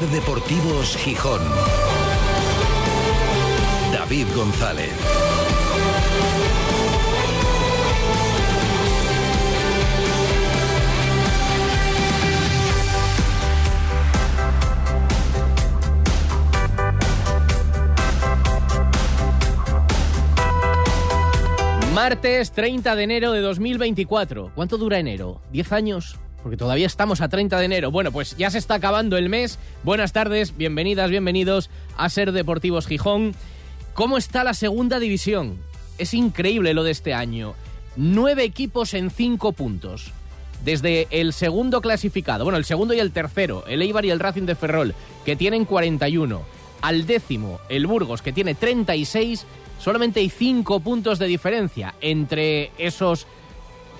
Deportivos Gijón. David González. Martes 30 de enero de 2024. ¿Cuánto dura enero? ¿10 años? Porque todavía estamos a 30 de enero. Bueno, pues ya se está acabando el mes. Buenas tardes, bienvenidas, bienvenidos a Ser Deportivos Gijón. ¿Cómo está la segunda división? Es increíble lo de este año. Nueve equipos en cinco puntos. Desde el segundo clasificado, bueno, el segundo y el tercero, el Eibar y el Racing de Ferrol, que tienen 41. Al décimo, el Burgos, que tiene 36 solamente hay cinco puntos de diferencia entre esos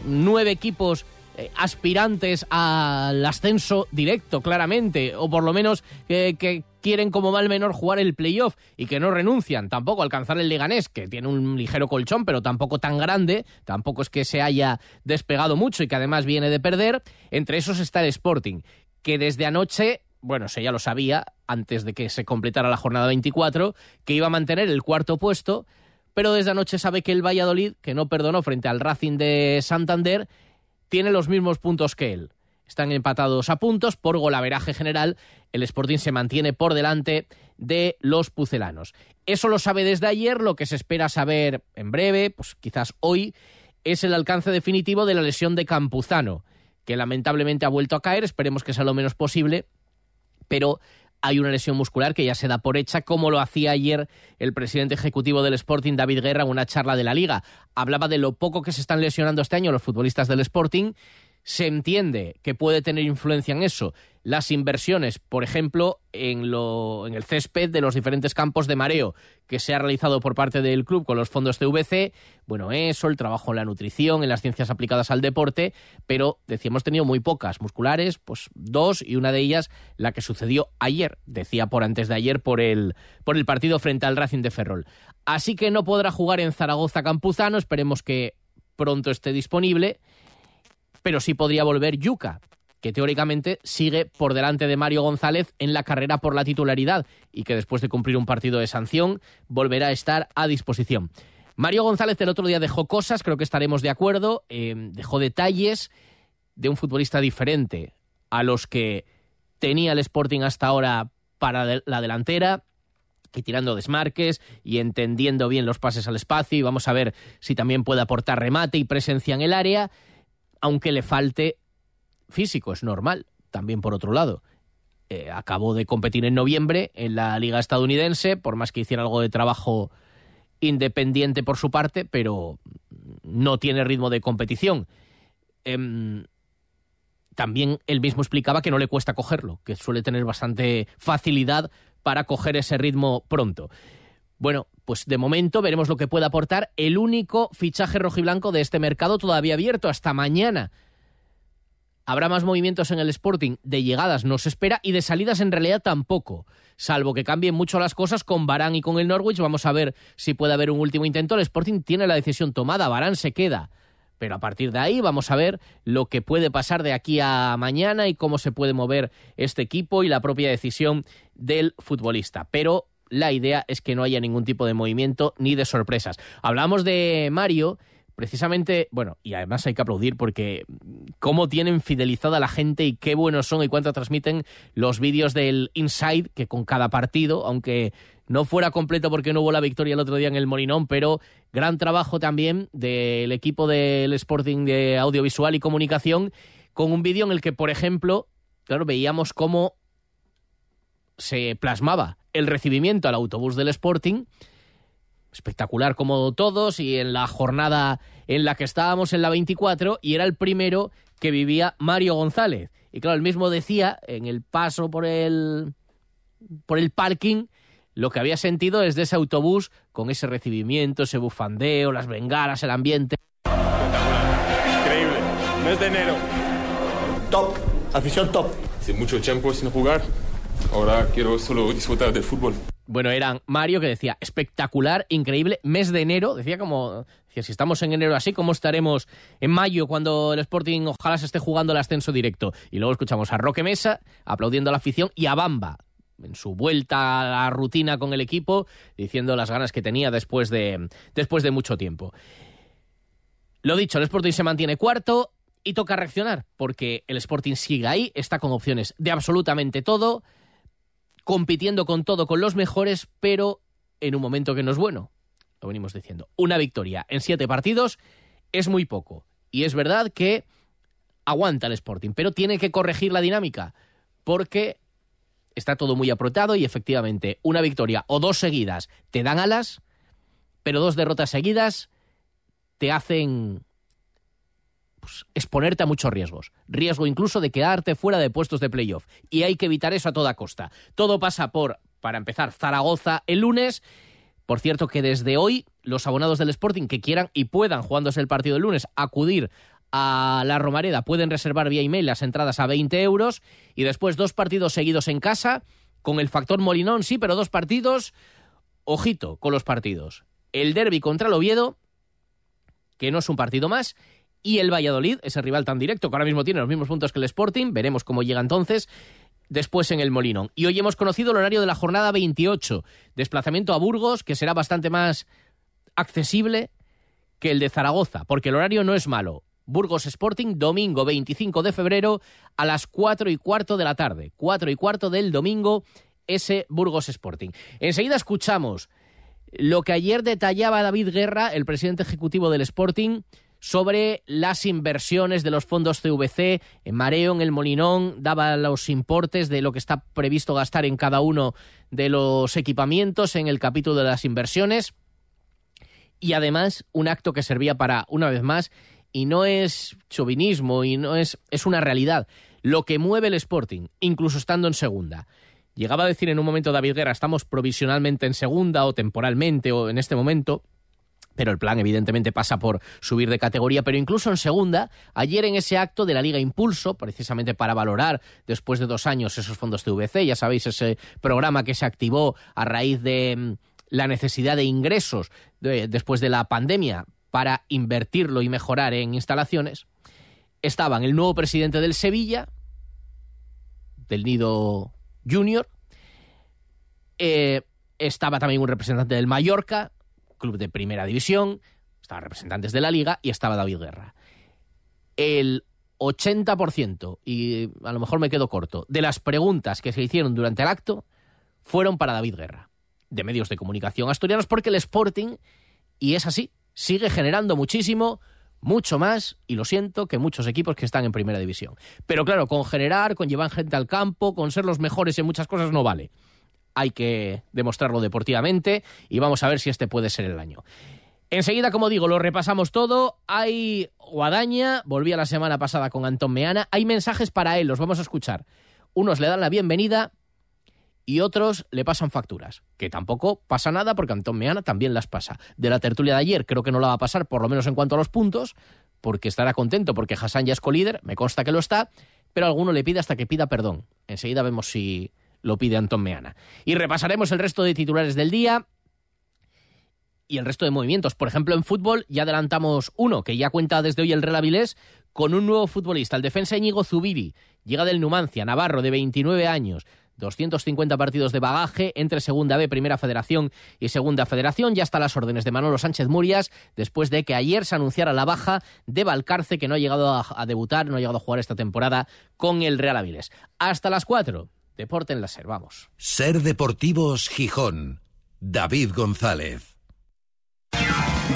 nueve equipos eh, aspirantes al ascenso directo, claramente, o por lo menos que quieren como mal menor jugar el playoff y que no renuncian tampoco a alcanzar el Leganés, que tiene un ligero colchón, pero tampoco tan grande, tampoco es que se haya despegado mucho y que además viene de perder. Entre esos está el Sporting, que desde anoche bueno, se ya lo sabía antes de que se completara la jornada 24, que iba a mantener el cuarto puesto, pero desde anoche sabe que el Valladolid, que no perdonó frente al Racing de Santander, tiene los mismos puntos que él. Están empatados a puntos por golaveraje general. El Sporting se mantiene por delante de los pucelanos. Eso lo sabe desde ayer. Lo que se espera saber en breve, pues quizás hoy, es el alcance definitivo de la lesión de Campuzano, que lamentablemente ha vuelto a caer. Esperemos que sea lo menos posible pero hay una lesión muscular que ya se da por hecha, como lo hacía ayer el presidente ejecutivo del Sporting, David Guerra, en una charla de la liga. Hablaba de lo poco que se están lesionando este año los futbolistas del Sporting. Se entiende que puede tener influencia en eso las inversiones, por ejemplo, en, lo, en el césped de los diferentes campos de mareo que se ha realizado por parte del club con los fondos CVC. Bueno, eso, el trabajo en la nutrición, en las ciencias aplicadas al deporte, pero decía, hemos tenido muy pocas musculares, pues dos, y una de ellas la que sucedió ayer, decía por antes de ayer, por el, por el partido frente al Racing de Ferrol. Así que no podrá jugar en Zaragoza Campuzano, esperemos que pronto esté disponible, pero sí podría volver Yuca, que teóricamente sigue por delante de Mario González en la carrera por la titularidad y que después de cumplir un partido de sanción volverá a estar a disposición. Mario González el otro día dejó cosas, creo que estaremos de acuerdo, eh, dejó detalles de un futbolista diferente a los que tenía el Sporting hasta ahora para la delantera, que tirando desmarques y entendiendo bien los pases al espacio y vamos a ver si también puede aportar remate y presencia en el área, aunque le falte físico, es normal, también por otro lado. Eh, acabó de competir en noviembre en la liga estadounidense, por más que hiciera algo de trabajo independiente por su parte, pero no tiene ritmo de competición. Em, también él mismo explicaba que no le cuesta cogerlo, que suele tener bastante facilidad para coger ese ritmo pronto. Bueno, pues de momento veremos lo que puede aportar el único fichaje rojiblanco de este mercado todavía abierto hasta mañana habrá más movimientos en el Sporting, de llegadas no se espera y de salidas en realidad tampoco, salvo que cambien mucho las cosas con Barán y con el Norwich, vamos a ver si puede haber un último intento, el Sporting tiene la decisión tomada, Barán se queda. Pero a partir de ahí vamos a ver lo que puede pasar de aquí a mañana y cómo se puede mover este equipo y la propia decisión del futbolista. Pero la idea es que no haya ningún tipo de movimiento ni de sorpresas. Hablamos de Mario precisamente, bueno, y además hay que aplaudir porque cómo tienen fidelizada a la gente y qué buenos son y cuánto transmiten los vídeos del Inside, que con cada partido, aunque no fuera completo porque no hubo la victoria el otro día en el Molinón, pero gran trabajo también del equipo del Sporting de Audiovisual y Comunicación, con un vídeo en el que, por ejemplo, claro, veíamos cómo se plasmaba el recibimiento al autobús del Sporting, espectacular como todos y en la jornada en la que estábamos en la 24 y era el primero que vivía Mario González. Y claro, él mismo decía en el paso por el por el parking lo que había sentido desde ese autobús con ese recibimiento, ese bufandeo, las bengalas, el ambiente. Espectacular, increíble. Mes de enero. Top, afición top. Hace mucho tiempo sin jugar. Ahora quiero solo disfrutar del fútbol. Bueno, eran Mario que decía espectacular, increíble, mes de enero, decía como, decía, si estamos en enero así, ¿cómo estaremos en mayo cuando el Sporting ojalá se esté jugando el ascenso directo? Y luego escuchamos a Roque Mesa aplaudiendo a la afición y a Bamba, en su vuelta a la rutina con el equipo, diciendo las ganas que tenía después de, después de mucho tiempo. Lo dicho, el Sporting se mantiene cuarto y toca reaccionar, porque el Sporting sigue ahí, está con opciones de absolutamente todo, compitiendo con todo, con los mejores, pero en un momento que no es bueno. Lo venimos diciendo. Una victoria en siete partidos es muy poco. Y es verdad que aguanta el Sporting, pero tiene que corregir la dinámica, porque está todo muy apretado y efectivamente una victoria o dos seguidas te dan alas, pero dos derrotas seguidas te hacen pues, exponerte a muchos riesgos. Riesgo incluso de quedarte fuera de puestos de playoff. Y hay que evitar eso a toda costa. Todo pasa por, para empezar, Zaragoza el lunes. Por cierto que desde hoy los abonados del Sporting que quieran y puedan, jugándose el partido el lunes, acudir a la Romareda pueden reservar vía email las entradas a 20 euros y después dos partidos seguidos en casa con el factor Molinón, sí, pero dos partidos, ojito con los partidos. El derby contra el Oviedo, que no es un partido más, y el Valladolid, ese rival tan directo que ahora mismo tiene los mismos puntos que el Sporting, veremos cómo llega entonces después en el Molinón. Y hoy hemos conocido el horario de la jornada 28, desplazamiento a Burgos, que será bastante más accesible que el de Zaragoza, porque el horario no es malo. Burgos Sporting, domingo 25 de febrero a las 4 y cuarto de la tarde. 4 y cuarto del domingo, ese Burgos Sporting. Enseguida escuchamos lo que ayer detallaba David Guerra, el presidente ejecutivo del Sporting, sobre las inversiones de los fondos CVC. En Mareo, en el Molinón, daba los importes de lo que está previsto gastar en cada uno de los equipamientos en el capítulo de las inversiones. Y además, un acto que servía para, una vez más, y no es chauvinismo y no es es una realidad. Lo que mueve el Sporting, incluso estando en segunda. Llegaba a decir en un momento David Guerra, estamos provisionalmente en segunda o temporalmente o en este momento, pero el plan evidentemente pasa por subir de categoría, pero incluso en segunda, ayer en ese acto de la Liga Impulso, precisamente para valorar después de dos años esos fondos TVC, ya sabéis, ese programa que se activó a raíz de mm, la necesidad de ingresos después de la pandemia para invertirlo y mejorar en instalaciones, estaban el nuevo presidente del Sevilla, del Nido Junior, eh, estaba también un representante del Mallorca, club de primera división, estaban representantes de la liga y estaba David Guerra. El 80%, y a lo mejor me quedo corto, de las preguntas que se hicieron durante el acto fueron para David Guerra, de medios de comunicación asturianos, porque el Sporting, y es así, sigue generando muchísimo, mucho más, y lo siento, que muchos equipos que están en primera división. Pero claro, con generar, con llevar gente al campo, con ser los mejores en muchas cosas no vale. Hay que demostrarlo deportivamente y vamos a ver si este puede ser el año. Enseguida, como digo, lo repasamos todo. Hay Guadaña, volví a la semana pasada con Antón Meana. Hay mensajes para él, los vamos a escuchar. Unos le dan la bienvenida y otros le pasan facturas, que tampoco pasa nada porque Antón Meana también las pasa. De la tertulia de ayer creo que no la va a pasar, por lo menos en cuanto a los puntos, porque estará contento porque Hassan ya es colíder, me consta que lo está, pero alguno le pide hasta que pida perdón. Enseguida vemos si lo pide Antón Meana. Y repasaremos el resto de titulares del día y el resto de movimientos. Por ejemplo, en fútbol ya adelantamos uno, que ya cuenta desde hoy el Real Avilés, con un nuevo futbolista, el defensa Íñigo Zubiri. Llega del Numancia, Navarro, de 29 años. 250 partidos de bagaje entre Segunda B, Primera Federación y Segunda Federación. Ya hasta las órdenes de Manolo Sánchez Murias, después de que ayer se anunciara la baja de Valcarce, que no ha llegado a, debutar, no ha llegado a jugar esta temporada con el Real Avilés. Hasta las 4. Deporte en la SER, vamos. Ser Deportivos Gijón. David González.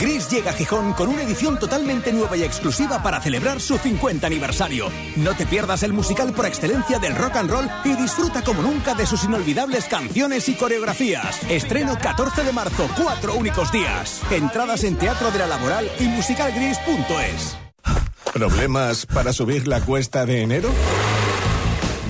Gris llega a Gijón con una edición totalmente nueva y exclusiva para celebrar su 50 aniversario. No te pierdas el musical por excelencia del rock and roll y disfruta como nunca de sus inolvidables canciones y coreografías. Estreno 14 de marzo, cuatro únicos días. Entradas en Teatro de la Laboral y musicalgris.es. ¿Problemas para subir la cuesta de enero?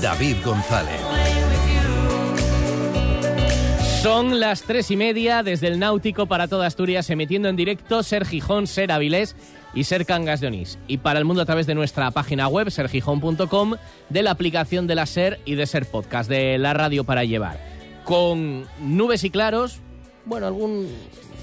David González. Son las tres y media desde el Náutico para toda Asturias, emitiendo en directo Ser Gijón, Ser Avilés y Ser Cangas de Onís. Y para el mundo a través de nuestra página web, sergijón.com, de la aplicación de la Ser y de Ser Podcast, de la radio para llevar. Con nubes y claros, bueno, algún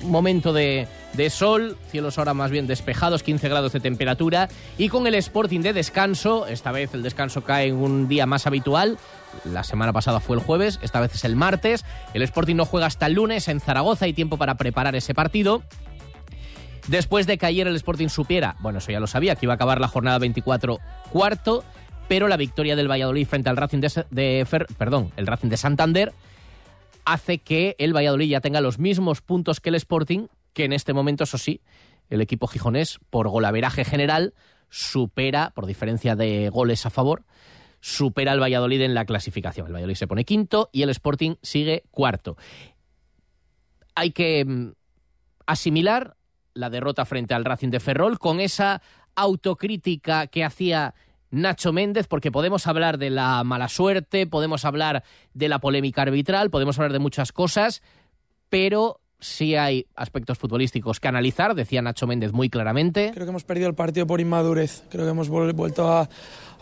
momento de, de, sol, cielos ahora más bien despejados, 15 grados de temperatura, y con el Sporting de descanso, esta vez el descanso cae en un día más habitual, la semana pasada fue el jueves, esta vez es el martes, el Sporting no juega hasta el lunes en Zaragoza, hay tiempo para preparar ese partido. Después de que ayer el Sporting supiera, bueno, eso ya lo sabía, que iba a acabar la jornada 24 cuarto, pero la victoria del Valladolid frente al Racing de, de Fer, perdón, el Racing de Santander hace que el Valladolid ya tenga los mismos puntos que el Sporting, que en este momento, eso sí, el equipo gijonés, por golaveraje general, supera, por diferencia de goles a favor, supera al Valladolid en la clasificación. El Valladolid se pone quinto y el Sporting sigue cuarto. Hay que asimilar la derrota frente al Racing de Ferrol con esa autocrítica que hacía Nacho Méndez, porque podemos hablar de la mala suerte, podemos hablar de la polémica arbitral, podemos hablar de muchas cosas, pero sí hay aspectos futbolísticos que analizar, decía Nacho Méndez muy claramente. Creo que hemos perdido el partido por inmadurez, creo que hemos vuelto a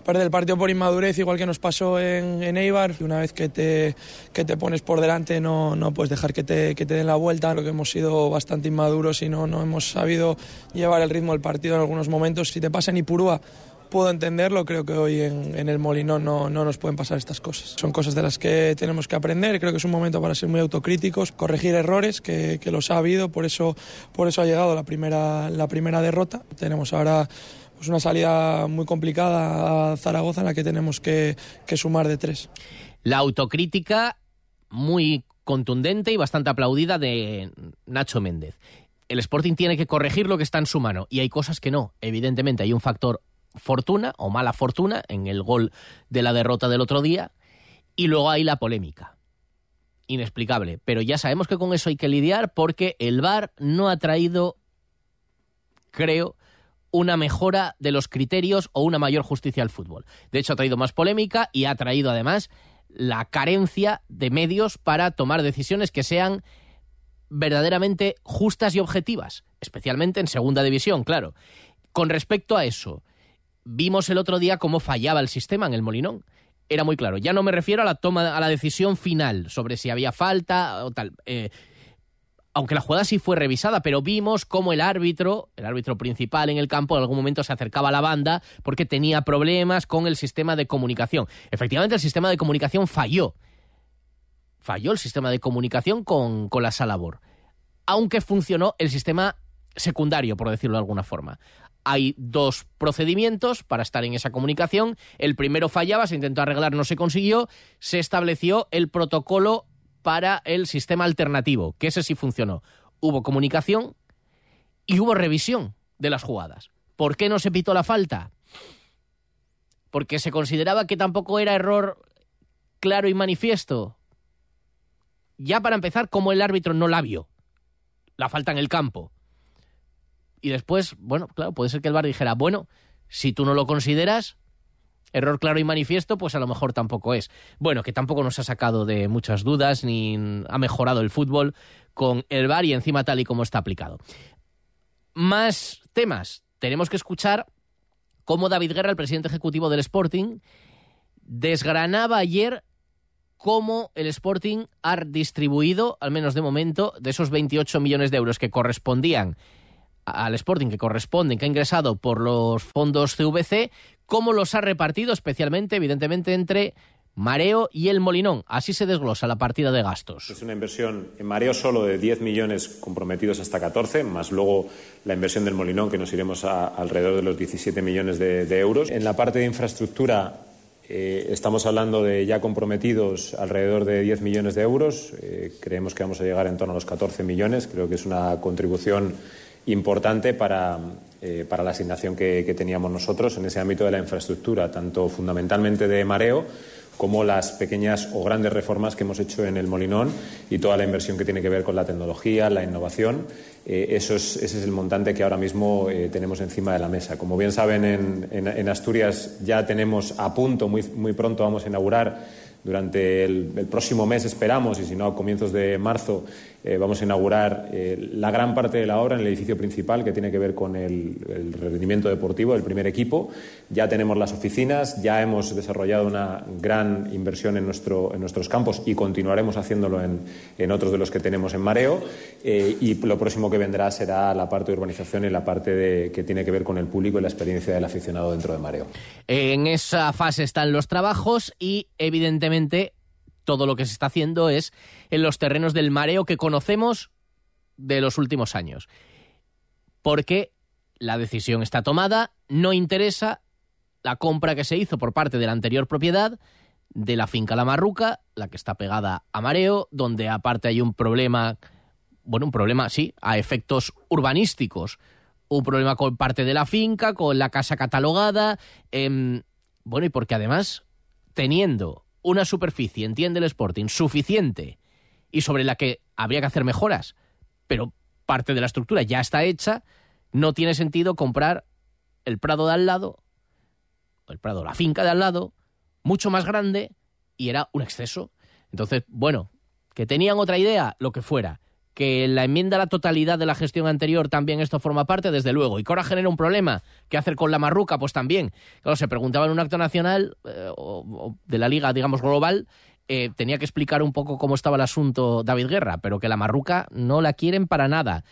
perder el partido por inmadurez, igual que nos pasó en, en Eibar. Una vez que te, que te pones por delante no, no puedes dejar que te, que te den la vuelta. Creo que hemos sido bastante inmaduros y no, no hemos sabido llevar el ritmo del partido en algunos momentos. Si te pasa en Ipurúa, puedo entenderlo, creo que hoy en, el Molinón no, no, nos pueden pasar estas cosas. Son cosas de las que tenemos que aprender, creo que es un momento para ser muy autocríticos, corregir errores, que, que los ha habido, por eso, por eso ha llegado la primera, la primera derrota. Tenemos ahora pues una salida muy complicada a Zaragoza en la que tenemos que, que sumar de tres. La autocrítica muy contundente y bastante aplaudida de Nacho Méndez. El Sporting tiene que corregir lo que está en su mano y hay cosas que no. Evidentemente hay un factor fortuna o mala fortuna en el gol de la derrota del otro día y luego hay la polémica. Inexplicable, pero ya sabemos que con eso hay que lidiar porque el VAR no ha traído, creo, una mejora de los criterios o una mayor justicia al fútbol. De hecho, ha traído más polémica y ha traído además la carencia de medios para tomar decisiones que sean verdaderamente justas y objetivas, especialmente en segunda división, claro. Con respecto a eso, vimos el otro día cómo fallaba el sistema en el Molinón. Era muy claro. Ya no me refiero a la toma, a la decisión final sobre si había falta o tal. Eh, aunque la jugada sí fue revisada, pero vimos cómo el árbitro, el árbitro principal en el campo, en algún momento se acercaba a la banda porque tenía problemas con el sistema de comunicación. Efectivamente, el sistema de comunicación falló. Falló el sistema de comunicación con, con la Salabor. Aunque funcionó el sistema secundario, por decirlo de alguna forma hay dos procedimientos para estar en esa comunicación. El primero fallaba, se intentó arreglar, no se consiguió. Se estableció el protocolo para el sistema alternativo, que ese sí funcionó. Hubo comunicación y hubo revisión de las jugadas. ¿Por qué no se pitó la falta? Porque se consideraba que tampoco era error claro y manifiesto. Ya para empezar, como el árbitro no la vio, la falta en el campo y después, bueno, claro, puede ser que el bar dijera, bueno, si tú no lo consideras, error claro y manifiesto, pues a lo mejor tampoco es. Bueno, que tampoco nos ha sacado de muchas dudas ni ha mejorado el fútbol con el bar y encima tal y como está aplicado. Más temas. Tenemos que escuchar cómo David Guerra, el presidente ejecutivo del Sporting, desgranaba ayer cómo el Sporting ha distribuido, al menos de momento, de esos 28 millones de euros que correspondían al Sporting, que corresponden, que ha ingresado por los fondos CVC, cómo los ha repartido especialmente, evidentemente, entre Mareo y el Molinón. Así se desglosa la partida de gastos. Es una inversión en Mareo solo de 10 millones comprometidos hasta 14, más luego la inversión del Molinón, que nos iremos a alrededor de los 17 millones de, euros. En la parte de infraestructura eh, estamos hablando de ya comprometidos alrededor de 10 millones de euros. Eh, creemos que vamos a llegar en torno a los 14 millones. Creo que es una contribución importante para, eh, para la asignación que, teníamos nosotros en ese ámbito de la infraestructura, tanto fundamentalmente de mareo como las pequeñas o grandes reformas que hemos hecho en el Molinón y toda la inversión que tiene que ver con la tecnología, la innovación. Eh, ese es el montante que ahora mismo eh, tenemos encima de la mesa. Como bien saben, en, en, Asturias ya tenemos a punto, muy, muy pronto vamos a inaugurar durante el, el, próximo mes esperamos, y si no a comienzos de marzo, eh, vamos a inaugurar eh, la gran parte de la obra en el edificio principal que tiene que ver con el, rendimiento deportivo del primer equipo. Ya tenemos las oficinas, ya hemos desarrollado una gran inversión en, en nuestros campos y continuaremos haciéndolo en, en, otros de los que tenemos en Mareo. Eh, y lo próximo que vendrá será la parte de urbanización y la parte de, que tiene que ver con el público y la experiencia del aficionado dentro de Mareo. En esa fase están los trabajos y, evidentemente, todo lo que se está haciendo es en los terrenos del mareo que conocemos de los últimos años. Porque la decisión está tomada, no interesa la compra que se hizo por parte de la anterior propiedad de la finca La Marruca, la que está pegada a Mareo, donde aparte hay un problema, bueno, un problema, sí, a efectos urbanísticos, un problema con parte de la finca, con la casa catalogada, em, bueno, y porque además, teniendo una superficie, entiende el Sporting, suficiente y sobre la que habría que hacer mejoras, pero parte de la estructura ya está hecha, no tiene sentido comprar el prado de al lado, el prado, la finca de al lado, mucho más grande y era un exceso. Entonces, bueno, que tenían otra idea, lo que fuera que la enmienda a la totalidad de la gestión anterior también esto forma parte, desde luego. Y que ahora genera un problema. ¿Qué hacer con la marruca? Pues también. Claro, se preguntaba en un acto nacional eh, o, de la liga, digamos, global, eh, tenía que explicar un poco cómo estaba el asunto David Guerra, pero que la marruca no la quieren para nada.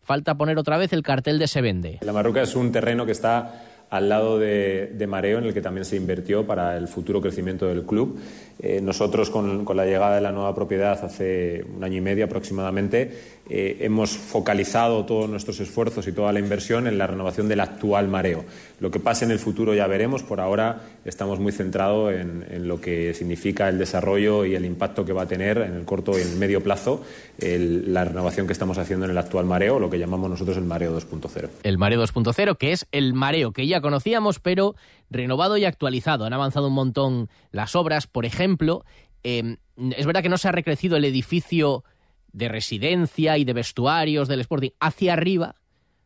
Falta poner otra vez el cartel de se vende. La marruca es un terreno que está al lado de, de, Mareo, en el que también se invirtió para el futuro crecimiento del club. Eh, nosotros, con, con, la llegada de la nueva propiedad hace un año y medio aproximadamente, eh, hemos focalizado todos nuestros esfuerzos y toda la inversión en la renovación del actual mareo. Lo que pase en el futuro ya veremos. Por ahora estamos muy centrados en, lo que significa el desarrollo y el impacto que va a tener en el corto y en el medio plazo la renovación que estamos haciendo en el actual mareo, lo que llamamos nosotros el mareo 2.0. El mareo 2.0, que es el mareo que ya conocíamos, pero renovado y actualizado. Han avanzado un montón las obras, por ejemplo. Eh, es verdad que no se ha recrecido el edificio de residencia y de vestuarios del Sporting hacia arriba.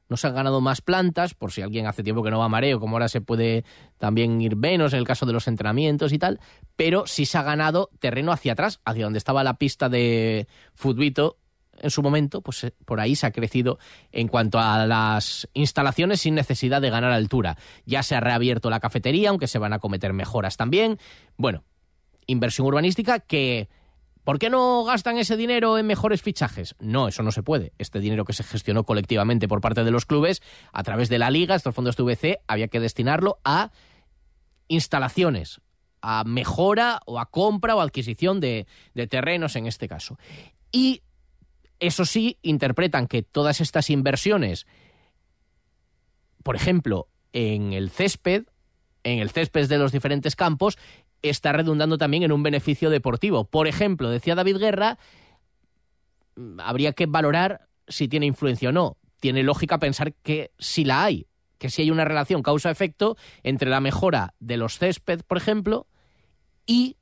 No se han ganado más plantas, por si alguien hace tiempo que no va a mareo, como ahora se puede también ir menos en el caso de los entrenamientos y tal, pero sí se ha ganado terreno hacia atrás, hacia donde estaba la pista de futbito en su momento, pues eh, por ahí se ha crecido en cuanto a las instalaciones sin necesidad de ganar altura. Ya se ha reabierto la cafetería, aunque se van a cometer mejoras también. Bueno, inversión urbanística que ¿Por qué no gastan ese dinero en mejores fichajes? No, eso no se puede. Este dinero que se gestionó colectivamente por parte de los clubes a través de la liga, estos fondos TVC, había que destinarlo a instalaciones, a mejora o a compra o adquisición de, de terrenos en este caso. Y eso sí, interpretan que todas estas inversiones, por ejemplo, en el césped, en el césped de los diferentes campos, está redundando también en un beneficio deportivo. Por ejemplo, decía David Guerra, mm, habría que valorar si tiene influencia o no. Tiene lógica pensar que si la hay, que si hay una relación causa-efecto entre la mejora de los césped, por ejemplo, y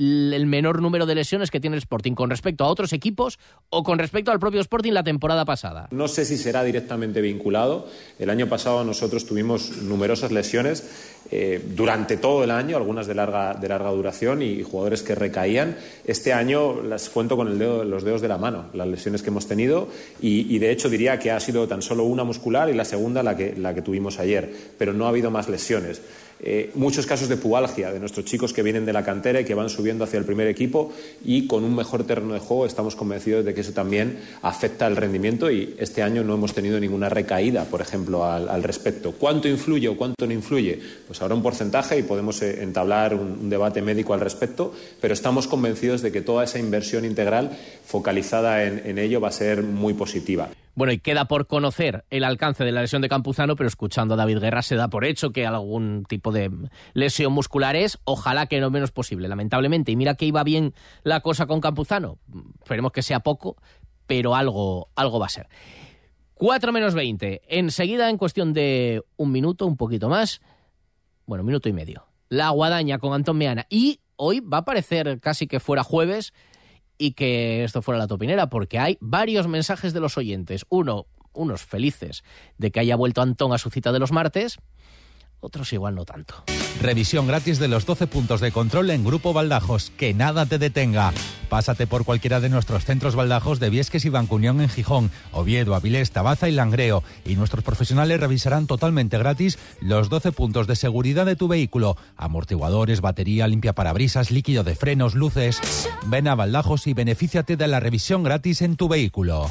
el menor número de lesiones que tiene el Sporting con respecto a otros equipos o con respecto al propio Sporting la temporada pasada? No sé si será directamente vinculado. El año pasado nosotros tuvimos numerosas lesiones eh, durante todo el año, algunas de larga, de larga duración y, jugadores que recaían. Este año las cuento con el dedo, los dedos de la mano, las lesiones que hemos tenido y, de hecho diría que ha sido tan solo una muscular y la segunda la que, la que tuvimos ayer, pero no ha habido más lesiones. Eh, muchos casos de pubalgia de nuestros chicos que vienen de la cantera y que van subiendo hacia el primer equipo y con un mejor terreno de juego estamos convencidos de que eso también afecta al rendimiento y este año no hemos tenido ninguna recaída, por ejemplo, al, respecto. ¿Cuánto influye o cuánto no influye? Pues habrá un porcentaje y podemos eh, entablar un, debate médico al respecto, pero estamos convencidos de que toda esa inversión integral focalizada en ello va a ser muy positiva. Bueno, y queda por conocer el alcance de la lesión de Campuzano, pero escuchando a David Guerra se da por hecho que algún tipo de lesión muscular es, ojalá que no menos posible, lamentablemente. Y mira que iba bien la cosa con Campuzano, esperemos que sea poco, pero algo, algo va a ser. 4 menos 20, enseguida en cuestión de un minuto, un poquito más, bueno, minuto y medio. La guadaña con Antón Meana. Y hoy va a parecer casi que fuera jueves y que esto fuera la topinera, porque hay varios mensajes de los oyentes. Uno, unos felices de que haya vuelto Antón a su cita de los martes, otros igual no tanto. Revisión gratis de los 12 puntos de control en Grupo Baldajos. Que nada te detenga. Pásate por cualquiera de nuestros centros Baldajos de Viesques y Bancunión en Gijón, Oviedo, Avilés, Tabaza y Langreo. Y nuestros profesionales revisarán totalmente gratis los 12 puntos de seguridad de tu vehículo. Amortiguadores, batería, limpia parabrisas, líquido de frenos, luces. Ven a Baldajos y benefíciate de la revisión gratis en tu vehículo.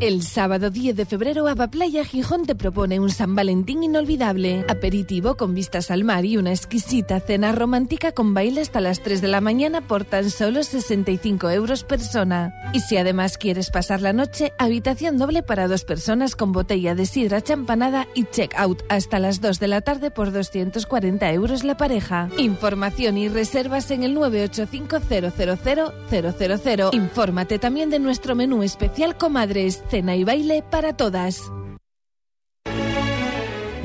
El sábado 10 de febrero, Playa Gijón te propone un San Valentín inolvidable. Aperitivo con vistas al mar y una exquisita cena romántica con baile hasta las 3 de la mañana por tan solo 65 euros persona. Y si además quieres pasar la noche, habitación doble para dos personas con botella de sidra champanada y check-out hasta las 2 de la tarde por 240 euros la pareja. Información y reservas en el 985 000 Infórmate también de nuestro menú especial Comadres cena y baile para todas.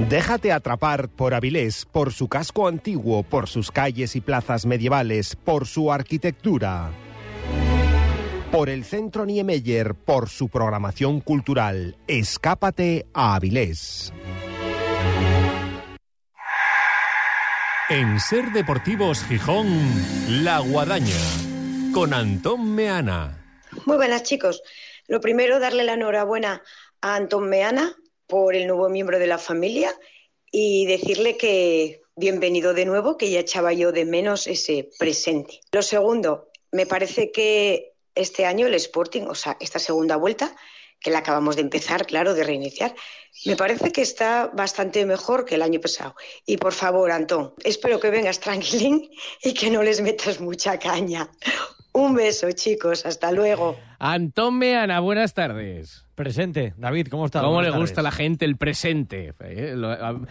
Déjate atrapar por Avilés, por su casco antiguo, por sus calles y plazas medievales, por su arquitectura. Por el Centro Niemeyer, por su programación cultural. Escápate a Avilés. En Ser Deportivos Gijón, La Guadaña, con Antón Meana. Muy buenas chicos. Lo primero, darle la enhorabuena a Antón Meana por el nuevo miembro de la familia y decirle que bienvenido de nuevo, que ya echaba yo de menos ese presente. Lo segundo, me parece que este año el Sporting, o sea, esta segunda vuelta, que la acabamos de empezar, claro, de reiniciar, me parece que está bastante mejor que el año pasado. Y por favor, Antón, espero que vengas tranquilín y que no les metas mucha caña. Un beso, chicos. Hasta luego. Antón Meana, buenas tardes. Presente. David, ¿cómo estás? ¿Cómo le gusta a la gente el presente? Eh,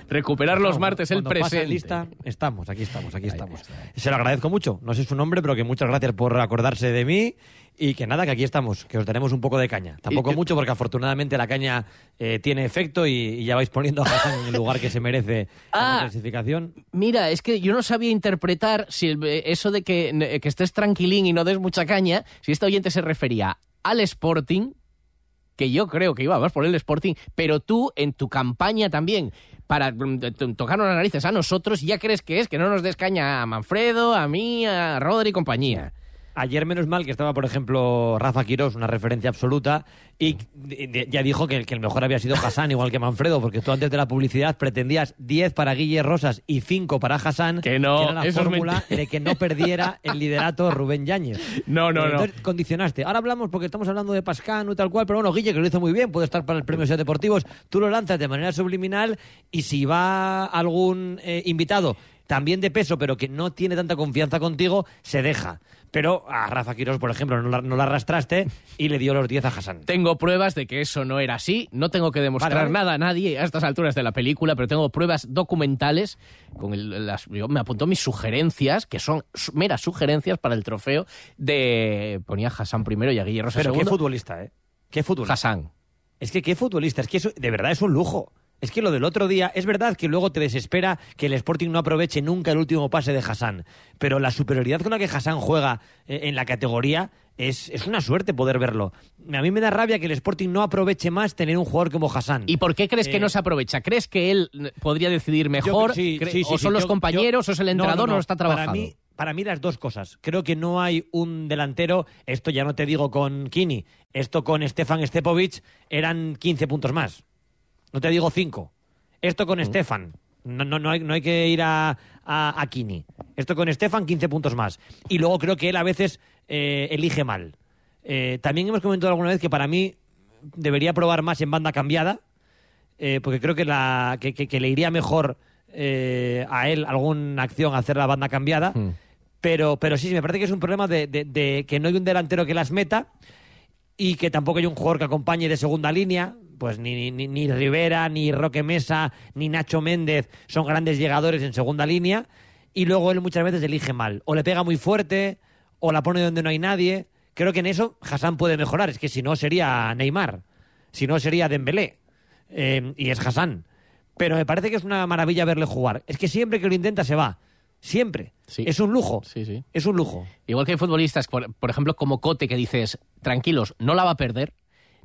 recuperar los martes el presente. lista, estamos, aquí estamos, aquí estamos. Se lo agradezco mucho. No sé su nombre, pero que muchas gracias por acordarse de mí y que nada, que aquí estamos, que os tenemos un poco de caña. Tampoco mucho, porque afortunadamente la caña eh, tiene efecto y, ya vais poniendo a Hassan en el lugar que se merece la ah, clasificación. Mira, es que yo no sabía interpretar si eh, eso de que, que estés tranquilín y no des mucha caña, si este oyente se refería al Sporting, que yo creo que iba más por el Sporting, pero tú en tu campaña también para mm, tocarnos las narices a nosotros, ya crees que es que no nos des caña a Manfredo, a mí, a Rodri y compañía. Ayer menos mal que estaba, por ejemplo, Rafa Quirós, una referencia absoluta, y ya dijo que, el mejor había sido Hassan, igual que Manfredo, porque tú antes de la publicidad pretendías 10 para Guille Rosas y 5 para Hassan, que no, era la fórmula de que no perdiera el liderato Rubén Yáñez. No, no, Entonces, no. condicionaste. Ahora hablamos porque estamos hablando de Pascano y tal cual, pero bueno, Guille, que lo hizo muy bien, puede estar para el premio Ser Deportivos, tú lo lanzas de manera subliminal y si va algún eh, invitado también de peso, pero que no tiene tanta confianza contigo, se deja. Pero a Rafa Quiroz, por ejemplo, no la, arrastraste y le dio los 10 a Hassan. Tengo pruebas de que eso no era así. No tengo que demostrar nada a nadie a estas alturas de la película, pero tengo pruebas documentales. Con las, yo me apuntó mis sugerencias, que son meras sugerencias para el trofeo de. Ponía Hassan primero y a Guillermo Pero qué futbolista, ¿eh? Qué futbolista. Hassan. Es que qué futbolista, es que eso de verdad es un lujo. Es que lo del otro día, es verdad que luego te desespera que el Sporting no aproveche nunca el último pase de Hassan, pero la superioridad con la que Hassan juega eh, en la categoría es, es una suerte poder verlo. A mí me da rabia que el Sporting no aproveche más tener un jugador como Hassan. ¿Y por qué crees que Eh, no se aprovecha? ¿Crees que él podría decidir mejor? Yo- sí, ¿Cre- sí, sí, ¿O son los yo- compañeros? yo- ¿O es el no, entrenador? ¿No, no. está trabajando? Para mí, para mí las dos cosas. Creo que no hay un delantero, esto ya no te digo con Kini, esto con Stefan Stepovic eran 15 puntos más. No te digo 5. Esto Mm. con Stefan. No, no, no, hay, no hay que ir a, a, a Kini. Esto con Stefan, 15 puntos más. Y luego creo que él a veces eh, elige mal. Eh, también hemos comentado alguna vez que para mí debería probar más en banda cambiada, eh, porque creo que, la, que, que- que le iría mejor eh, a él alguna acción hacer la banda cambiada. Pero, pero sí, sí, me parece que es un problema de, de- de que no hay un delantero que las meta y que tampoco hay un jugador que acompañe de segunda línea. Pues ni, ni, ni Rivera, ni Roque Mesa, ni Nacho Méndez son grandes llegadores en segunda línea. Y luego él muchas veces elige mal. O le pega muy fuerte, o la pone donde no hay nadie. Creo que en eso Hassan puede mejorar. Es que si no sería Neymar. Si no sería Dembélé. Eh, y es Hassan. Pero me parece que es una maravilla verle jugar. Es que siempre que lo intenta se va. Siempre. Es un lujo. Sí, sí. Es un lujo. Igual que hay futbolistas, por, por ejemplo, como Cote, que dices, tranquilos, no la va a perder.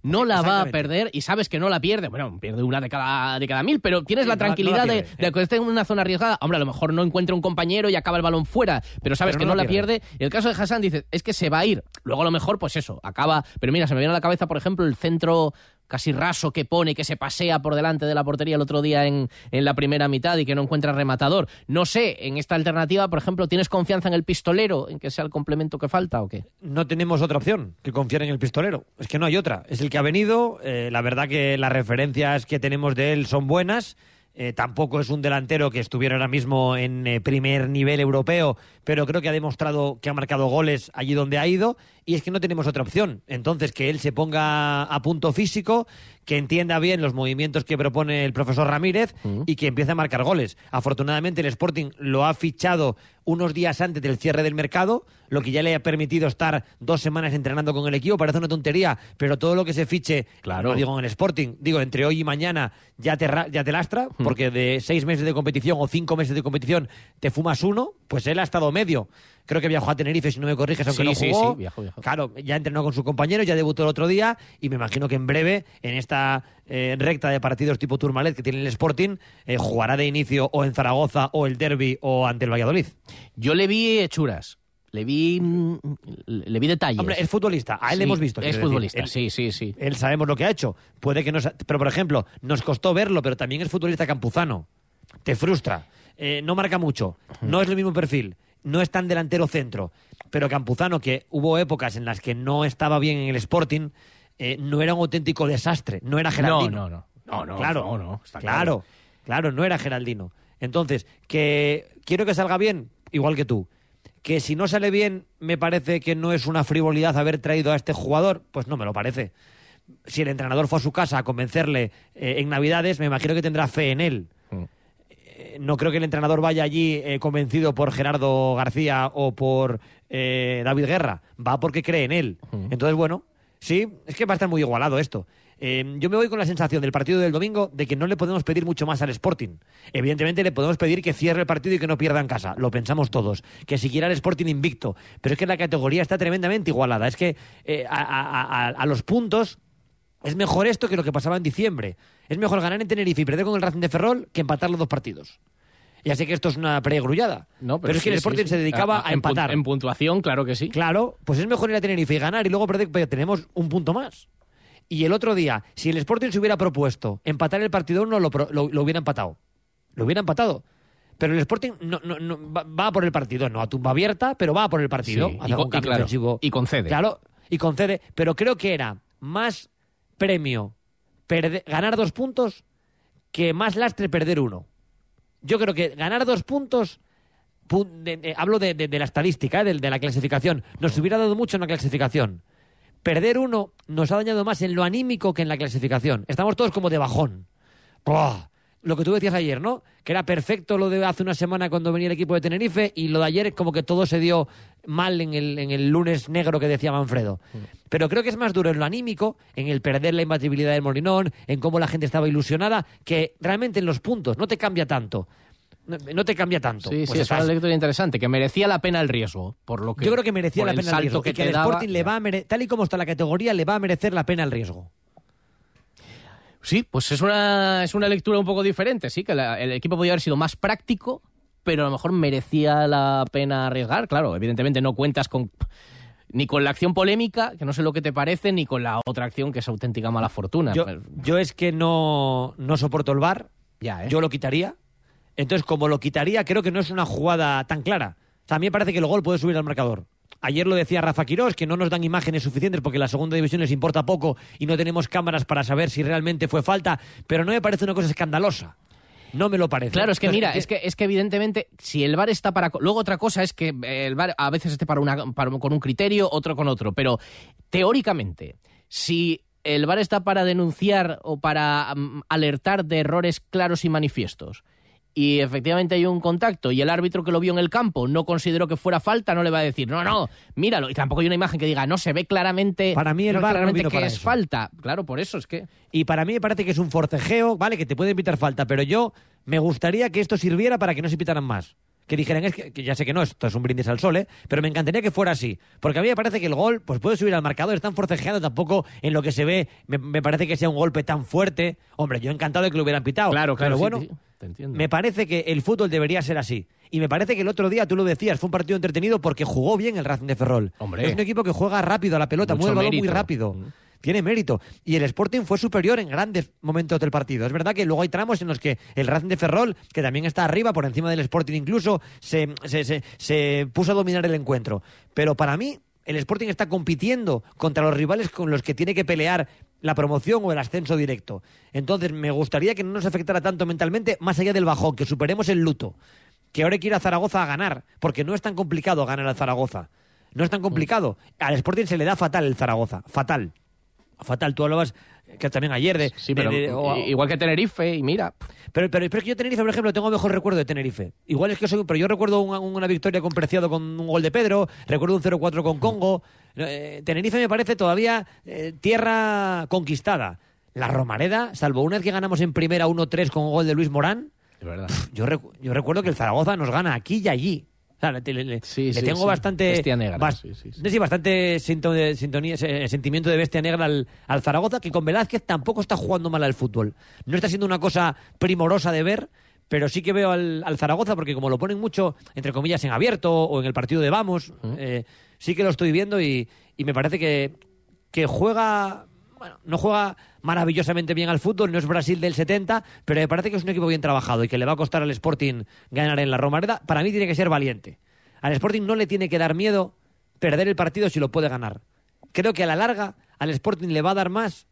No la va a perder y sabes que no la pierde. Bueno, pierde una de cada, de cada mil, pero tienes Sí, la no la- no la tranquilidad de- pierde, de, que esté en una zona arriesgada. Hombre, a lo mejor no encuentra un compañero y acaba el balón fuera, pero sabes Pero que no la pierde. Y el caso de Hassan dices, es que se va a ir. Luego a lo mejor, pues eso, acaba. Pero mira, se me viene a la cabeza, por ejemplo, el centro casi raso que pone, que se pasea por delante de la portería el otro día en, en la primera mitad y que no encuentra rematador. No sé, en esta alternativa, por ejemplo, ¿tienes confianza en el pistolero, en que sea el complemento que falta o qué? no tenemos otra opción que confiar en el pistolero. Es que no hay otra. Es el que ha venido. eh, la verdad que las referencias que tenemos de él son buenas. Eh, tampoco es un delantero que estuviera ahora mismo en eh, primer nivel europeo, pero creo que ha demostrado que ha marcado goles allí donde ha ido. Y es que no tenemos otra opción. Entonces, que él se ponga a punto físico, que entienda bien los movimientos que propone el profesor Ramírez y que empiece a marcar goles. Afortunadamente, el Sporting lo ha fichado unos días antes del cierre del mercado, lo que ya le ha permitido estar dos semanas entrenando con el equipo. Parece una tontería, pero todo lo que se fiche, Claro. no digo en el Sporting, digo entre hoy y mañana ya te, ya te lastra, porque de seis meses de competición o cinco meses de competición te fumas uno, pues él ha estado medio. Creo que viajó a Tenerife, si no me corriges, aunque Sí, no sí, jugó. sí, viajó, viajó. Claro, ya entrenó con su compañero, ya debutó el otro día y me imagino que en breve, en esta eh, recta de partidos tipo Tourmalet que tiene el Sporting, eh, jugará de inicio o en Zaragoza o el Derby o ante el Valladolid. Yo le vi hechuras. Le vi, mm, le vi detalles. Hombre, es futbolista, a él le Sí, hemos visto. Es futbolista, Él- sí, sí, sí. Él sabemos lo que ha hecho. Puede que nos. Pero, por ejemplo, nos costó verlo, pero también es futbolista campuzano. Te frustra. Eh, no marca mucho. No es el mismo perfil. No es tan delantero centro. Pero Campuzano, que hubo épocas en las que no estaba bien en el Sporting, eh, no era un auténtico desastre. No era Geraldino. No, no, no. No, no, claro, no, no, está claro, claro, no era Geraldino. Entonces, que quiero que salga bien, igual que tú. Que si no sale bien, me parece que no es una frivolidad haber traído a este jugador, pues no me lo parece. Si el entrenador fue a su casa a convencerle eh, en Navidades, me imagino que tendrá fe en él. No creo que el entrenador vaya allí eh, convencido por Gerardo García o por eh, David Guerra. Va porque cree en él. Entonces, bueno, sí, es que va a estar muy igualado esto. Eh, yo me voy con la sensación del partido del domingo de que no le podemos pedir mucho más al Sporting. Evidentemente le podemos pedir que cierre el partido y que no pierda en casa. Lo pensamos todos. Que siguiera el Sporting invicto. Pero es que la categoría está tremendamente igualada. Es que eh, a, a- a- a los puntos es mejor esto que lo que pasaba en diciembre. Es mejor ganar en Tenerife y perder con el Racing de Ferrol que empatar los dos partidos. Ya sé que esto es una pregrullada. No, pero, es que el Sporting sí. se dedicaba a, empatar. En puntuación, claro que sí. Claro, pues es mejor ir a Tenerife y ganar y luego perder, pero tenemos un punto más. Y el otro día, si el Sporting se hubiera propuesto empatar el partido uno, lo, lo- lo hubiera empatado. Lo hubiera empatado. Pero el Sporting no, no- no- va, por el partido, no a tumba abierta, pero va a por el partido. Hace y con- claro, y concede. Claro, y concede. Pero creo que era más premio ganar dos puntos que más lastre perder uno. Yo creo que ganar dos puntos, hablo de, de- la estadística, ¿eh? de, la clasificación, nos hubiera dado mucho en la clasificación. Perder uno nos ha dañado más en lo anímico que en la clasificación. Estamos todos como de bajón. Lo que tú decías ayer, ¿no? Que era perfecto lo de hace una semana cuando venía el equipo de Tenerife y lo de ayer es como que todo se dio mal en el, en el lunes negro que decía Manfredo. Pero creo que es más duro en lo anímico, en el perder la imbatibilidad del Molinón, en cómo la gente estaba ilusionada, que realmente en los puntos no te cambia tanto. No, no te cambia tanto. Sí, Pues sí, es una lectura interesante, que merecía la pena el riesgo, por lo que Yo creo que merecía la pena el riesgo. que y que daba. Sporting le va a mere- tal y como está la categoría, le va a merecer la pena el riesgo. Sí, pues es una, es una lectura un poco diferente, sí, que la- el equipo podía haber sido más práctico, pero a lo mejor merecía la pena arriesgar. Claro, evidentemente no cuentas con ni con la acción polémica, que no sé lo que te parece, ni con la otra acción que es auténtica mala fortuna. Yo, es que no, no soporto el VAR. Ya, ¿eh? Yo lo quitaría. Entonces, como lo quitaría, creo que no es una jugada tan clara. Me parece que el gol puede subir al marcador. Ayer lo decía Rafa Quirós, que no nos dan imágenes suficientes porque la segunda división les importa poco y no tenemos cámaras para saber si realmente fue falta, pero no me parece una cosa escandalosa. No me lo parece. Claro, es que Entonces, mira, es que, es que evidentemente si el VAR está para... Luego otra cosa es que el VAR a veces esté para una, para- con un criterio, otro con otro, pero teóricamente, si el VAR está para denunciar o para mm, alertar de errores claros y manifiestos, y efectivamente hay un contacto y el árbitro que lo vio en el campo no consideró que fuera falta, no le va a decir, no, no, míralo. Y tampoco hay una imagen que diga, no, se ve claramente, Para mí el no, no claramente vino que para es eso. falta. Claro, por eso es que... Y para mí me parece que es un forcejeo, ¿vale? Que te puede evitar falta, pero yo me gustaría que esto sirviera para que no se pitaran más. Que dijeran, es que, que ya sé que no, esto es un brindis al sol, ¿eh? pero me encantaría que fuera así. Porque a mí me parece que el gol pues puede subir al marcador, están forcejeando tampoco en lo que se ve, me, me parece que sea un golpe tan fuerte. Hombre, yo encantado de que lo hubieran pitado. Claro, claro, Pero bueno, sí, te me parece que el fútbol debería ser así. Y me parece que el otro día, tú lo decías, fue un partido entretenido porque jugó bien el Racing de Ferrol. Hombre. Es un equipo que juega rápido a la pelota, mueve el balón muy rápido. Tiene mérito. Y el Sporting fue superior en grandes momentos del partido. Es verdad que luego hay tramos en los que el Racing de Ferrol, que también está arriba, por encima del Sporting incluso, se, se, se- puso a dominar el encuentro. Pero para mí, el Sporting está compitiendo contra los rivales con los que tiene que pelear la promoción o el ascenso directo. Entonces, me gustaría que no nos afectara tanto mentalmente, más allá del bajón, que superemos el luto. Que ahora hay que ir a Zaragoza a ganar, porque no es tan complicado ganar al Zaragoza. No es tan complicado. Al Sporting se le da fatal el Zaragoza. Fatal. Fatal. Tú hablabas que también ayer de... Sí, pero de- igual que Tenerife, y mira... pero, pero, pero es que yo Tenerife, por ejemplo, tengo mejor recuerdo de Tenerife. Igual es que soy... Pero yo recuerdo una, una victoria con Preciado con un gol de Pedro, recuerdo un 0-4 con Congo. Eh, Tenerife me parece todavía eh, tierra conquistada. La Romareda, salvo una vez que ganamos en primera 1-3 con un gol de Luis Morán, De verdad. yo, recu- yo recuerdo que el Zaragoza nos gana aquí y allí. O sea, le, le- le- Sí, le sí, tengo sí. bastante... Bestia negra, bas- bastante sintonía, sentimiento de bestia negra al, al Zaragoza, que con Velázquez tampoco está jugando mal al fútbol. No está siendo una cosa primorosa de ver, pero sí que veo al, al Zaragoza, porque como lo ponen mucho, entre comillas, en abierto o en el partido de Vamos, eh, sí que lo estoy viendo y, y me parece que, que juega... Bueno, no juega maravillosamente bien al fútbol, no es Brasil del 70, pero me parece que es un equipo bien trabajado y que le va a costar al Sporting ganar en la Romareda. Para mí tiene que ser valiente. Al Sporting no le tiene que dar miedo perder el partido si lo puede ganar. Creo que a la larga al Sporting le va a dar más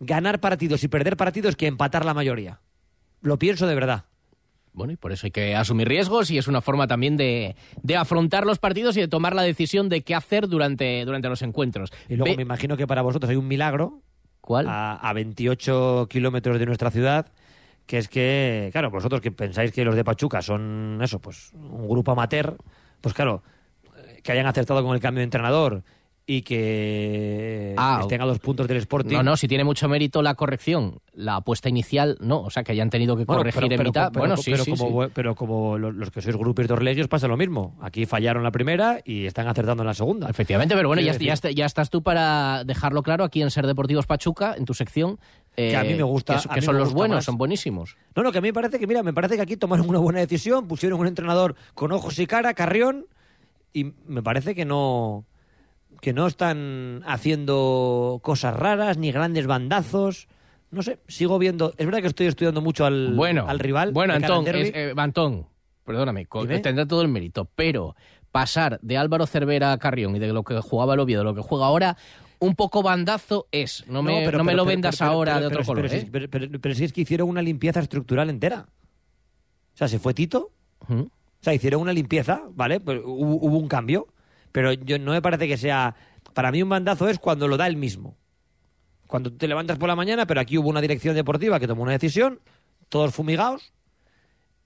ganar partidos y perder partidos que empatar la mayoría. Lo pienso de verdad. Bueno, y por eso hay que asumir riesgos y es una forma también de, de afrontar los partidos y de tomar la decisión de qué hacer durante, durante los encuentros. Y luego Ve- me imagino que para vosotros hay un milagro. ¿Cuál? A, a 28 kilómetros de nuestra ciudad, que es que, claro, vosotros que pensáis que los de Pachuca son eso, pues un grupo amateur, pues claro, eh, que hayan acertado con el cambio de entrenador y que Ah, estén a dos puntos del Sporting. No, no, si tiene mucho mérito la corrección. La apuesta inicial, no. O sea, que hayan tenido que Bueno, corregir pero- en mitad. pero- bueno, sí, pero sí, como, sí. bu- pero como lo- los que sois grupos de Orlegios pasa lo mismo. Aquí fallaron la primera y están acertando en la segunda. Efectivamente, pero bueno, ya, estás tú para dejarlo claro aquí en Ser Deportivos Pachuca, en tu sección. Que a mí eh, me gusta- Que, son los buenos, más. son buenísimos. No, no, que a mí me parece que, mira, me parece que aquí tomaron una buena decisión, pusieron un entrenador con ojos y cara, Carrión, y me parece que no que no están haciendo cosas raras ni grandes bandazos. No sé, sigo viendo. Es verdad que estoy estudiando mucho al, Bueno, al rival. Bueno, Antón, es- eh, Antón, perdóname, Dime. tendrá todo el mérito, pero pasar de Álvaro Cervera a Carrión y de lo que jugaba el Oviedo a lo que juega ahora, un poco bandazo es. No me, pero- no me pero- lo vendas pero- ahora de otro color. pero ¿eh? si- Pero, si es que hicieron una limpieza estructural entera. O sea, se fue Tito. O sea, hicieron una limpieza, ¿vale? Pues hubo, hubo un cambio. Pero yo no me parece que sea. Para mí, un bandazo es cuando lo da él mismo. Cuando te levantas por la mañana, pero aquí hubo una dirección deportiva que tomó una decisión, todos fumigados,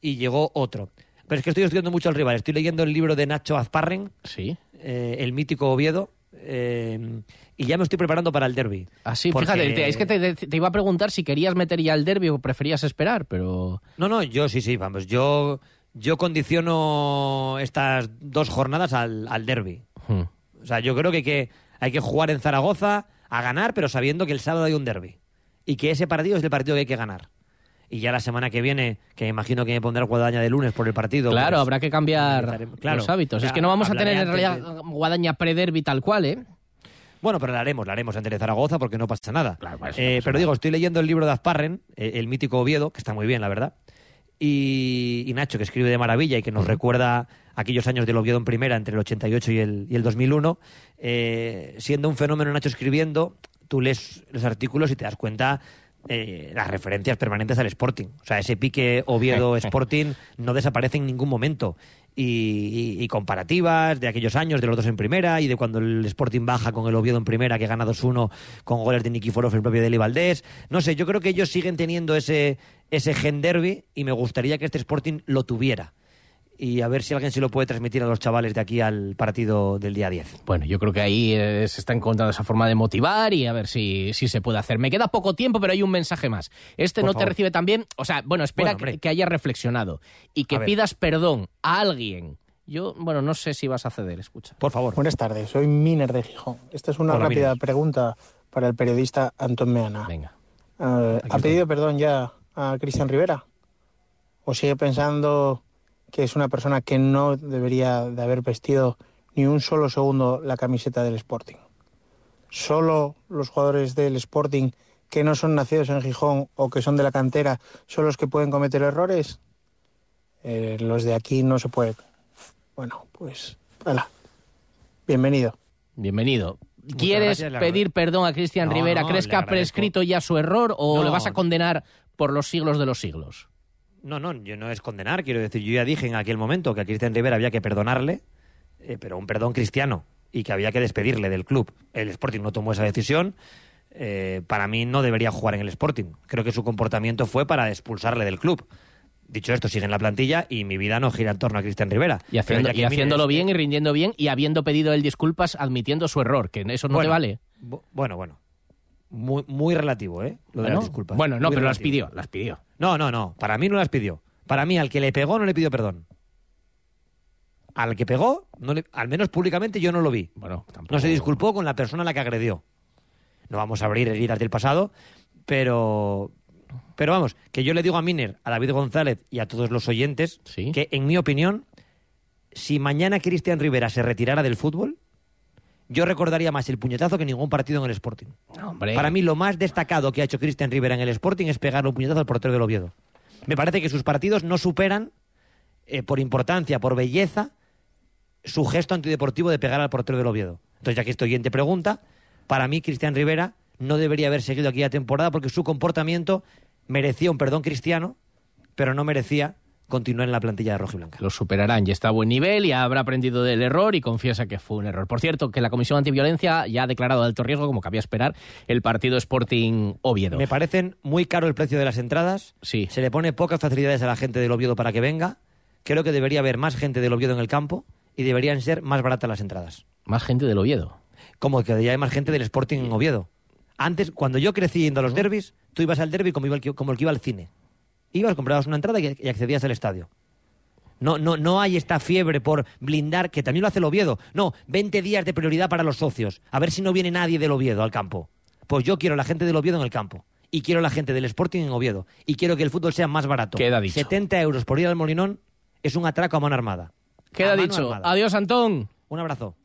y llegó otro. Pero es que estoy estudiando mucho al rival. Estoy leyendo el libro de Nacho Azparren, sí. eh, el mítico Oviedo, eh, y ya me estoy preparando para el derby. Así, Porque- fíjate, te- es que te, te iba a preguntar si querías meter ya el derbi o preferías esperar, pero... No, no, yo sí, sí, vamos, yo, yo condiciono estas dos jornadas al, al derby. Hmm. O sea, yo creo que hay, que hay que jugar en Zaragoza a ganar, pero sabiendo que el sábado hay un derby. Y que ese partido es el partido que hay que ganar. Y ya la semana que viene, que me imagino que me pondrá guadaña de lunes por el partido. Claro, pues, habrá que cambiar claro, los hábitos. es que no vamos a tener en realidad guadaña pre-derby tal cual, ¿eh? Bueno, pero la haremos, la haremos antes de Zaragoza porque no pasa nada. eso Eh, no pasa pero nada. digo, estoy leyendo el libro de Azparren, eh, el mítico Oviedo, que está muy bien, la verdad. Y, y Nacho, que escribe de maravilla y que nos recuerda aquellos años del Oviedo en primera, entre el 88 y el, y el 2001. Eh, siendo un fenómeno Nacho escribiendo, tú lees los artículos y te das cuenta eh, las referencias permanentes al Sporting. O sea, ese pique Oviedo-Sporting no desaparece en ningún momento. Y, y- y comparativas de aquellos años, de los dos en primera, y de cuando el Sporting baja con el Oviedo en primera, que gana 2-1 con goles de Nikiforov, el propio Deli Valdés. No sé, yo creo que ellos siguen teniendo ese, ese gen derby y me gustaría que este Sporting lo tuviera. Y a ver si alguien se lo puede transmitir a los chavales de aquí al partido del día 10. Bueno, yo creo que ahí eh, se está encontrando esa forma de motivar y a ver si, si se puede hacer. Me queda poco tiempo, pero hay un mensaje más. Este Por no te recibe también, o sea, bueno, espera Bueno, que, que hayas reflexionado y que A ver. pidas perdón a alguien. Yo, bueno, no sé si vas a ceder, escucha. Por favor. Buenas tardes, soy Miner de Gijón. Esta es una Hola, rápida Miner. pregunta para el periodista Antón Meana. Venga. Eh, ¿Ha pedido perdón ya a Cristian Rivera? ¿O sigue pensando que es una persona que no debería de haber vestido ni un solo segundo la camiseta del Sporting? ¿Solo los jugadores del Sporting que no son nacidos en Gijón o que son de la cantera son los que pueden cometer errores? Eh, los de aquí no se puede. Bueno, pues, hala. Bienvenido. Bienvenido. ¿Quieres gracias, pedir perdón a Cristian No, Rivera? ¿Crees que ha prescrito ya su error o No. le vas a condenar por los siglos de los siglos? No, no, yo no es condenar, quiero decir, yo ya dije en aquel momento que a Cristian Rivera había que perdonarle, eh, pero un perdón cristiano, y que había que despedirle del club. El Sporting no tomó esa decisión, eh, para mí no debería jugar en el Sporting. Creo que su comportamiento fue para expulsarle del club. Dicho esto, sigue en la plantilla y mi vida no gira en torno a Cristian Rivera. Y, haciendo- y haciéndolo bien y rindiendo bien y habiendo pedido él disculpas admitiendo su error, que eso no Bueno, te vale. bu- Bueno, bueno. Muy, muy relativo, ¿eh? Lo de Bueno, las disculpas. bueno, no, Muy pero las pidió, las pidió. No, no, no. Para mí no las pidió. Para mí, al que le pegó no le pidió perdón. Al que pegó, no le- al menos públicamente yo no lo vi. Bueno, No se disculpó con la persona a la que agredió. No vamos a abrir heridas del pasado, pero. Pero vamos, que yo le digo a Miner, a David González y a todos los oyentes que, en mi opinión, si mañana Cristian Rivera se retirara del fútbol, yo recordaría más el puñetazo que ningún partido en el Sporting. hombre. Para mí, lo más destacado que ha hecho Cristian Rivera en el Sporting es pegarle un puñetazo al portero del Oviedo. Me parece que sus partidos no superan, eh, por importancia, por belleza, su gesto antideportivo de pegar al portero del Oviedo. Entonces, ya que este oyente pregunta, para mí Cristian Rivera no debería haber seguido aquella temporada porque su comportamiento merecía un perdón cristiano, pero no merecía continuar en la plantilla de Rojo y Blanca. Lo superarán y está a buen nivel y habrá aprendido del error y confiesa que fue un error. Por cierto, que la Comisión Antiviolencia ya ha declarado de alto riesgo, como cabía esperar, el partido Sporting Oviedo. Me parecen muy caro el precio de las entradas. Sí. Se le pone pocas facilidades a la gente del Oviedo para que venga. Creo que debería haber más gente del Oviedo en el campo y deberían ser más baratas las entradas. Más gente del Oviedo. Como que debería haber más gente del Sporting en Oviedo. Antes, cuando yo crecí yendo a los derbis, tú ibas al derby como, iba el que- como el que iba al cine. Ibas, comprabas una entrada y, y accedías al estadio. No, no, no hay esta fiebre por blindar, que también lo hace el Oviedo. No, 20 días de prioridad para los socios. A ver si no viene nadie del Oviedo al campo. Pues yo quiero la gente del Oviedo en el campo. Y quiero la gente del Sporting en Oviedo. Y quiero que el fútbol sea más barato. Queda dicho. 70 euros por ir al Molinón es un atraco a mano armada. Queda A mano dicho. armada. Adiós, Antón. Un abrazo.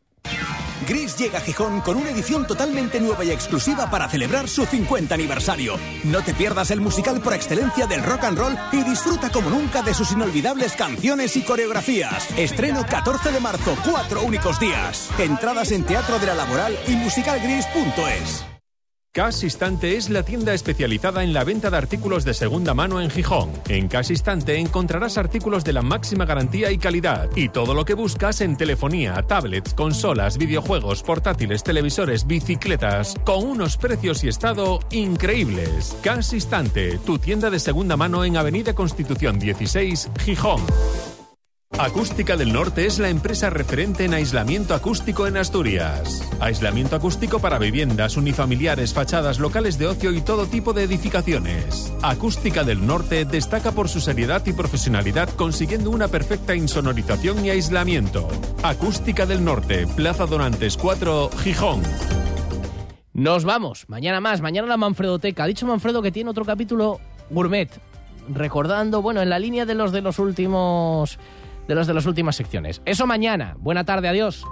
Gris llega a Gijón con una edición totalmente nueva y exclusiva para celebrar su 50 aniversario. No te pierdas el musical por excelencia del rock and roll y disfruta como nunca de sus inolvidables canciones y coreografías. Estreno 14 de marzo, cuatro únicos días. Entradas en Teatro de la Laboral y musicalgris.es. Cas Instante es la tienda especializada en la venta de artículos de segunda mano en Gijón. En Cas Instante encontrarás artículos de la máxima garantía y calidad y todo lo que buscas en telefonía, tablets, consolas, videojuegos, portátiles, televisores, bicicletas, con unos precios y estado increíbles. Cas Instante, tu tienda de segunda mano en Avenida Constitución 16, Gijón. Acústica del Norte es la empresa referente en aislamiento acústico en Asturias. Aislamiento acústico para viviendas, unifamiliares, fachadas, locales de ocio y todo tipo de edificaciones. Acústica del Norte destaca por su seriedad y profesionalidad consiguiendo una perfecta insonorización y aislamiento. Acústica del Norte, Plaza Donantes 4, Gijón. Nos vamos. Mañana más. Mañana la Manfredoteca. Ha dicho Manfredo que tiene otro capítulo gourmet. Recordando, bueno, en la línea de los de los últimos de los de las últimas secciones. Eso mañana. Buena tarde, adiós.